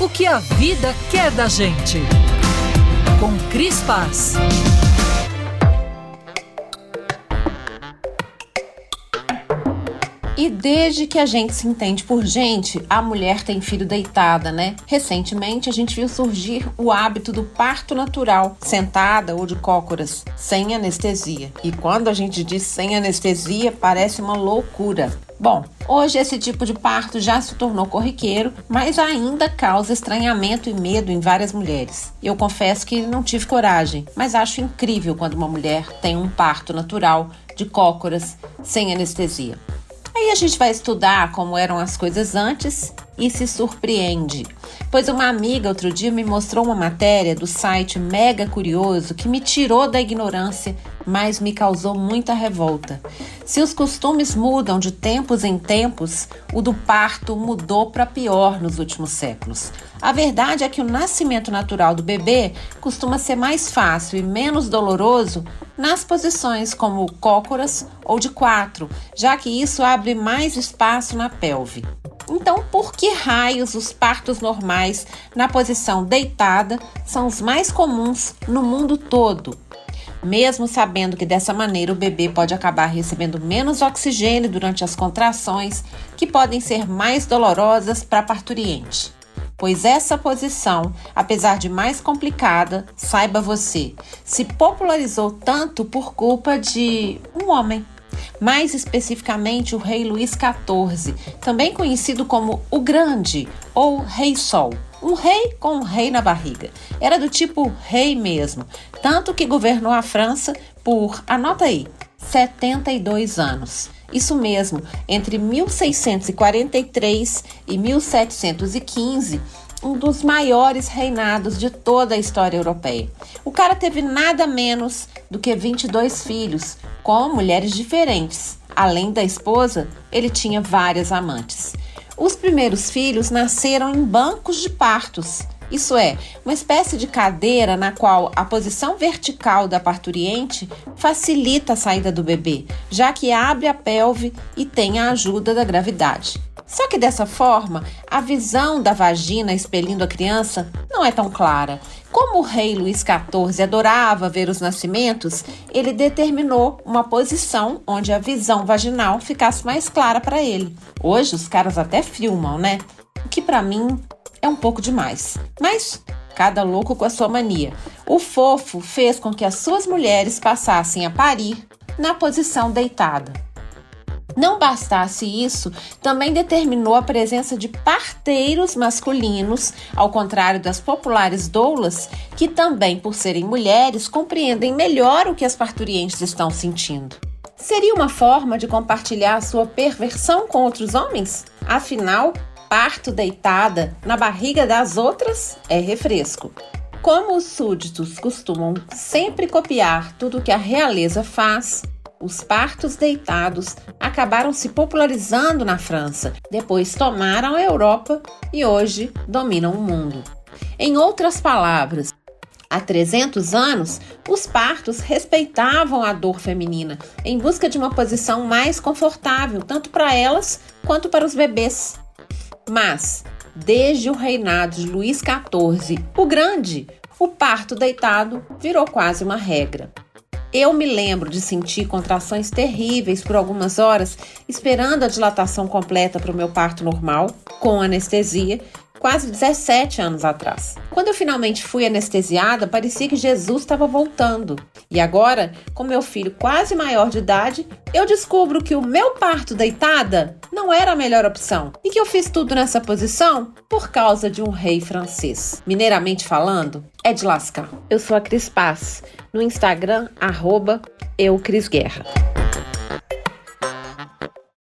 O que a vida quer da gente. Com Cris Paz. E desde que a gente se entende por gente, a mulher tem filho deitada, né? Recentemente a gente viu surgir o hábito do parto natural, sentada ou de cócoras, sem anestesia. E quando a gente diz sem anestesia, parece uma loucura. Bom, hoje esse tipo de parto já se tornou corriqueiro, mas ainda causa estranhamento e medo em várias mulheres. Eu confesso que não tive coragem, mas acho incrível quando uma mulher tem um parto natural de cócoras sem anestesia. Aí a gente vai estudar como eram as coisas antes e se surpreende. Pois uma amiga outro dia me mostrou uma matéria do site Mega Curioso que me tirou da ignorância, mas me causou muita revolta. Se os costumes mudam de tempos em tempos, o do parto mudou para pior nos últimos séculos. A verdade é que o nascimento natural do bebê costuma ser mais fácil e menos doloroso nas posições como cócoras ou de quatro, já que isso abre mais espaço na pelve. Então, por que raios os partos normais na posição deitada são os mais comuns no mundo todo? Mesmo sabendo que dessa maneira o bebê pode acabar recebendo menos oxigênio durante as contrações, que podem ser mais dolorosas para a parturiente pois essa posição, apesar de mais complicada, saiba você, se popularizou tanto por culpa de um homem. Mais especificamente, o rei Luís XIV, também conhecido como o Grande ou Rei Sol. Um rei com um rei na barriga. Era do tipo rei mesmo, tanto que governou a França por, anota aí, 72 anos. Isso mesmo, entre 1643 e 1715, um dos maiores reinados de toda a história europeia. O cara teve nada menos do que 22 filhos, com mulheres diferentes. Além da esposa, ele tinha várias amantes. Os primeiros filhos nasceram em bancos de partos isso é, uma espécie de cadeira na qual a posição vertical da parturiente facilita a saída do bebê, já que abre a pelve e tem a ajuda da gravidade. Só que dessa forma, a visão da vagina expelindo a criança não é tão clara. Como o rei Luís XIV adorava ver os nascimentos, ele determinou uma posição onde a visão vaginal ficasse mais clara para ele. Hoje os caras até filmam, né? O que para mim é um pouco demais. Mas cada louco com a sua mania. O fofo fez com que as suas mulheres passassem a parir na posição deitada. Não bastasse isso, também determinou a presença de parteiros masculinos, ao contrário das populares doulas, que também, por serem mulheres, compreendem melhor o que as parturientes estão sentindo. Seria uma forma de compartilhar a sua perversão com outros homens? Afinal, parto deitada na barriga das outras é refresco. Como os súditos costumam sempre copiar tudo que a realeza faz, os partos deitados acabaram se popularizando na França, depois tomaram a Europa e hoje dominam o mundo. Em outras palavras, há 300 anos, os partos respeitavam a dor feminina em busca de uma posição mais confortável, tanto para elas quanto para os bebês. Mas, desde o reinado de Luís XIV, o Grande, o parto deitado virou quase uma regra. Eu me lembro de sentir contrações terríveis por algumas horas, esperando a dilatação completa para o meu parto normal, com anestesia, quase 17 anos atrás. Quando eu finalmente fui anestesiada, parecia que Jesus estava voltando. E agora, com meu filho quase maior de idade, eu descubro que o meu parto deitada não era a melhor opção e que eu fiz tudo nessa posição por causa de um rei francês. Mineiramente falando, é de lascar. Eu sou a Cris Paz, no Instagram, arroba.